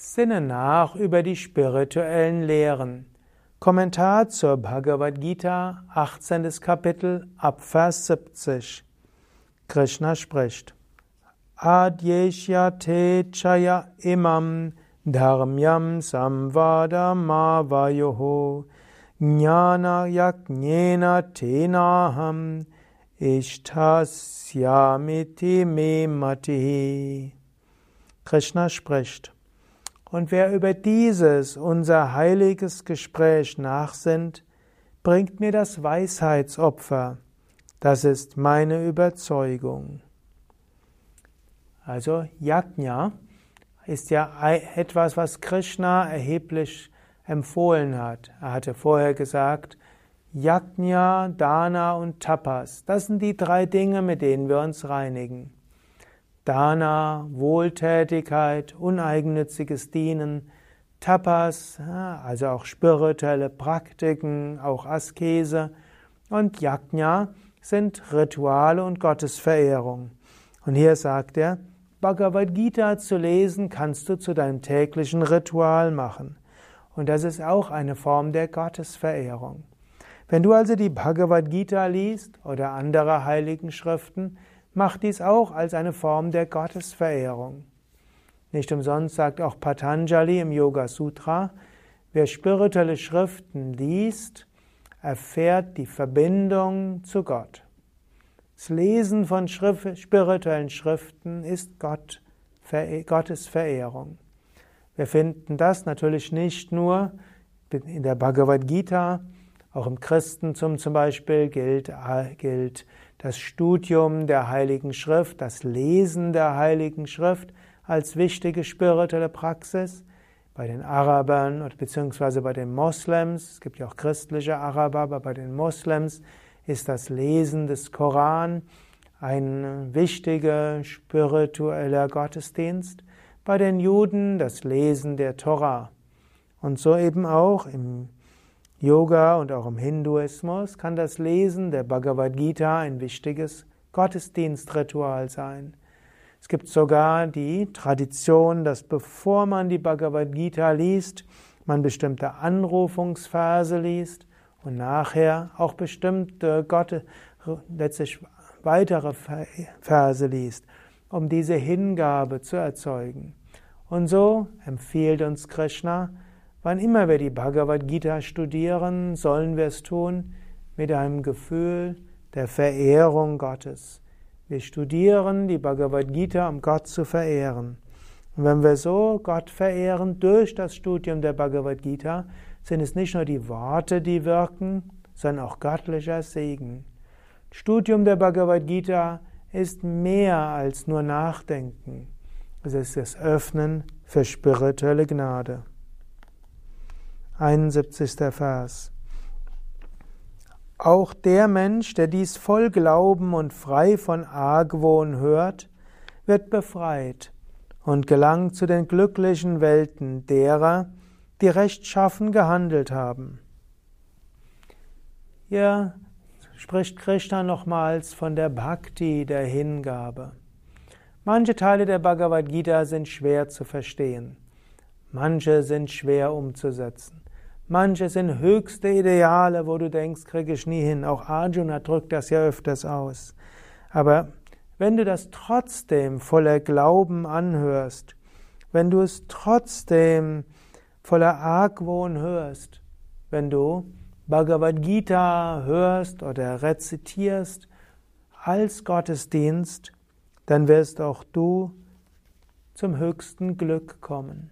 Sinne nach über die spirituellen Lehren. Kommentar zur Bhagavad Gita, 18. Kapitel, Abvers 70. Krishna spricht. Adyeshyate chaya imam dharmyam samvadamavayoho jnana yaknyena tenaham ishtasyamiti me matihi. Krishna spricht. Und wer über dieses, unser heiliges Gespräch nachsinnt, bringt mir das Weisheitsopfer. Das ist meine Überzeugung. Also Yajna ist ja etwas, was Krishna erheblich empfohlen hat. Er hatte vorher gesagt, Yajna, Dana und Tapas, das sind die drei Dinge, mit denen wir uns reinigen. Dana, Wohltätigkeit, uneigennütziges Dienen, Tapas, also auch spirituelle Praktiken, auch Askese und Yajna sind Rituale und Gottesverehrung. Und hier sagt er, Bhagavad Gita zu lesen kannst du zu deinem täglichen Ritual machen. Und das ist auch eine Form der Gottesverehrung. Wenn du also die Bhagavad Gita liest oder andere heiligen Schriften, macht dies auch als eine Form der Gottesverehrung. Nicht umsonst sagt auch Patanjali im Yoga Sutra, wer spirituelle Schriften liest, erfährt die Verbindung zu Gott. Das Lesen von Schrift, spirituellen Schriften ist Gott, Gottes Verehrung. Wir finden das natürlich nicht nur in der Bhagavad Gita, auch im Christentum zum Beispiel gilt, gilt das Studium der Heiligen Schrift, das Lesen der Heiligen Schrift als wichtige spirituelle Praxis. Bei den Arabern beziehungsweise bei den Moslems, es gibt ja auch christliche Araber, aber bei den Moslems ist das Lesen des Koran ein wichtiger spiritueller Gottesdienst. Bei den Juden das Lesen der Torah. Und so eben auch im Yoga und auch im Hinduismus kann das Lesen der Bhagavad Gita ein wichtiges Gottesdienstritual sein. Es gibt sogar die Tradition, dass bevor man die Bhagavad Gita liest, man bestimmte Anrufungsverse liest und nachher auch bestimmte Gott, letztlich weitere Verse liest, um diese Hingabe zu erzeugen. Und so empfiehlt uns Krishna, Wann immer wir die Bhagavad Gita studieren, sollen wir es tun mit einem Gefühl der Verehrung Gottes. Wir studieren die Bhagavad Gita, um Gott zu verehren. Und wenn wir so Gott verehren durch das Studium der Bhagavad Gita, sind es nicht nur die Worte, die wirken, sondern auch göttlicher Segen. Studium der Bhagavad Gita ist mehr als nur Nachdenken. Es ist das Öffnen für spirituelle Gnade. 71. Vers. Auch der Mensch, der dies voll Glauben und frei von Argwohn hört, wird befreit und gelangt zu den glücklichen Welten derer, die rechtschaffen gehandelt haben. Hier spricht Krishna nochmals von der Bhakti, der Hingabe. Manche Teile der Bhagavad Gita sind schwer zu verstehen, manche sind schwer umzusetzen. Manche sind höchste Ideale, wo du denkst, kriege ich nie hin. Auch Arjuna drückt das ja öfters aus. Aber wenn du das trotzdem voller Glauben anhörst, wenn du es trotzdem voller Argwohn hörst, wenn du Bhagavad Gita hörst oder rezitierst als Gottesdienst, dann wirst auch du zum höchsten Glück kommen.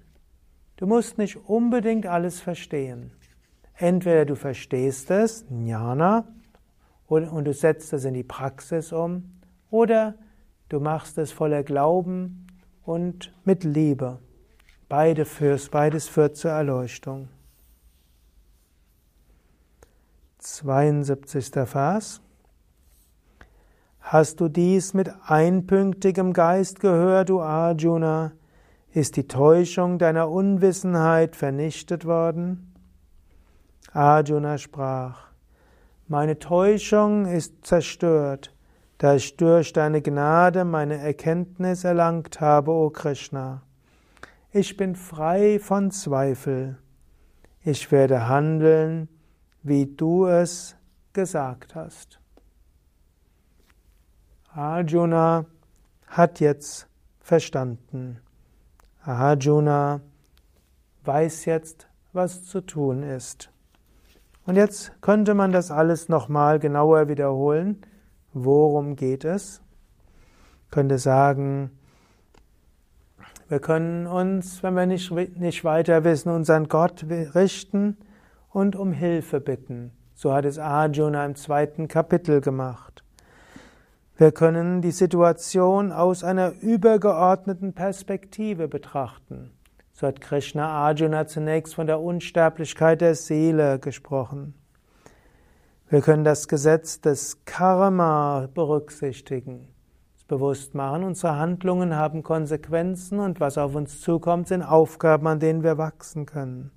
Du musst nicht unbedingt alles verstehen. Entweder du verstehst es, Jnana, und du setzt es in die Praxis um, oder du machst es voller Glauben und mit Liebe. Beide führst, beides führt zur Erleuchtung. 72. Vers. Hast du dies mit einpünktigem Geist gehört, du Arjuna? Ist die Täuschung deiner Unwissenheit vernichtet worden? Arjuna sprach, meine Täuschung ist zerstört, da ich durch deine Gnade meine Erkenntnis erlangt habe, o Krishna. ich bin frei von Zweifel. Ich werde handeln, wie du es gesagt hast. Arjuna hat jetzt verstanden. Arjuna weiß jetzt, was zu tun ist. Und jetzt könnte man das alles nochmal genauer wiederholen. Worum geht es? Ich könnte sagen, wir können uns, wenn wir nicht, nicht weiter wissen, unseren Gott richten und um Hilfe bitten. So hat es Arjuna im zweiten Kapitel gemacht. Wir können die Situation aus einer übergeordneten Perspektive betrachten. So hat Krishna Arjuna zunächst von der Unsterblichkeit der Seele gesprochen. Wir können das Gesetz des Karma berücksichtigen, das bewusst machen. Unsere Handlungen haben Konsequenzen und was auf uns zukommt, sind Aufgaben, an denen wir wachsen können.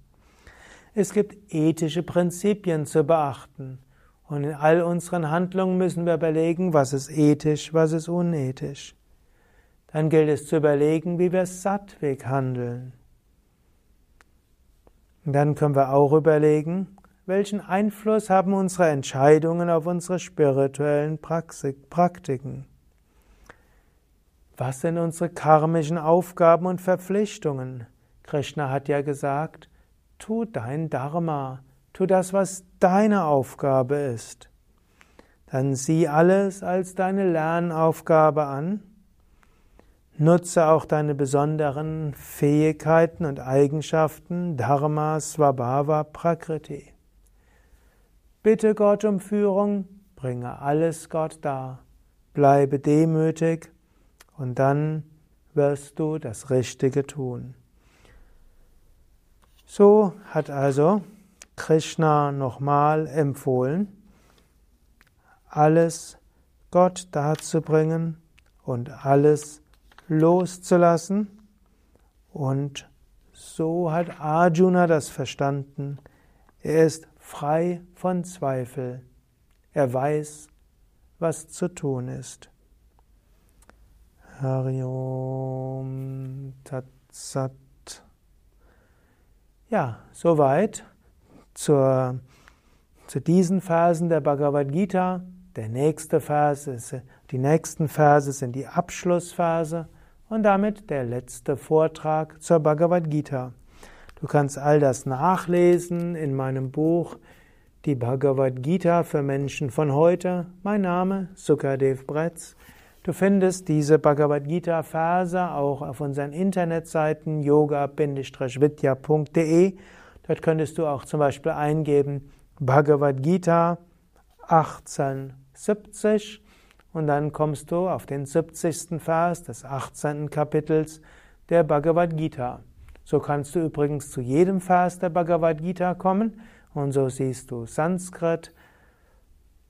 Es gibt ethische Prinzipien zu beachten. Und in all unseren Handlungen müssen wir überlegen, was ist ethisch, was ist unethisch. Dann gilt es zu überlegen, wie wir sattweg handeln. Und dann können wir auch überlegen, welchen Einfluss haben unsere Entscheidungen auf unsere spirituellen Praktiken. Was sind unsere karmischen Aufgaben und Verpflichtungen? Krishna hat ja gesagt, tu dein Dharma, tu das, was deine Aufgabe ist. Dann sieh alles als deine Lernaufgabe an. Nutze auch deine besonderen Fähigkeiten und Eigenschaften, Dharma, Svabhava, Prakriti. Bitte Gott um Führung, bringe alles Gott dar. Bleibe demütig und dann wirst du das Richtige tun. So hat also Krishna nochmal empfohlen, alles Gott darzubringen und alles loszulassen. Und so hat Arjuna das verstanden. Er ist frei von Zweifel. Er weiß, was zu tun ist. Hariom Tatsat ja, soweit zur, zu diesen Versen der Bhagavad Gita. Der nächste Vers ist, die nächsten Verse sind die Abschlussverse und damit der letzte Vortrag zur Bhagavad Gita. Du kannst all das nachlesen in meinem Buch Die Bhagavad Gita für Menschen von heute. Mein Name Sukadev Bretz. Du findest diese Bhagavad Gita Verse auch auf unseren Internetseiten yoga-vidya.de. Dort könntest du auch zum Beispiel eingeben Bhagavad Gita 1870 und dann kommst du auf den 70. Vers des 18. Kapitels der Bhagavad Gita. So kannst du übrigens zu jedem Vers der Bhagavad Gita kommen und so siehst du Sanskrit,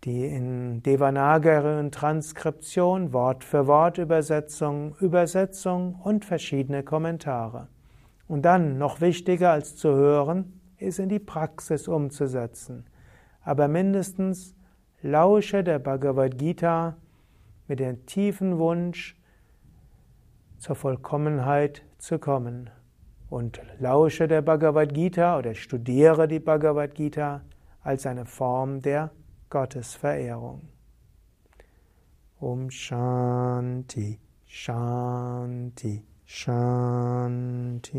die in Devanagari und Transkription, Wort für Wort Übersetzung, Übersetzung und verschiedene Kommentare. Und dann, noch wichtiger als zu hören, ist in die Praxis umzusetzen. Aber mindestens lausche der Bhagavad Gita mit dem tiefen Wunsch, zur Vollkommenheit zu kommen. Und lausche der Bhagavad Gita oder studiere die Bhagavad Gita als eine Form der Gottesverehrung. Om Shanti, Shanti, Shanti.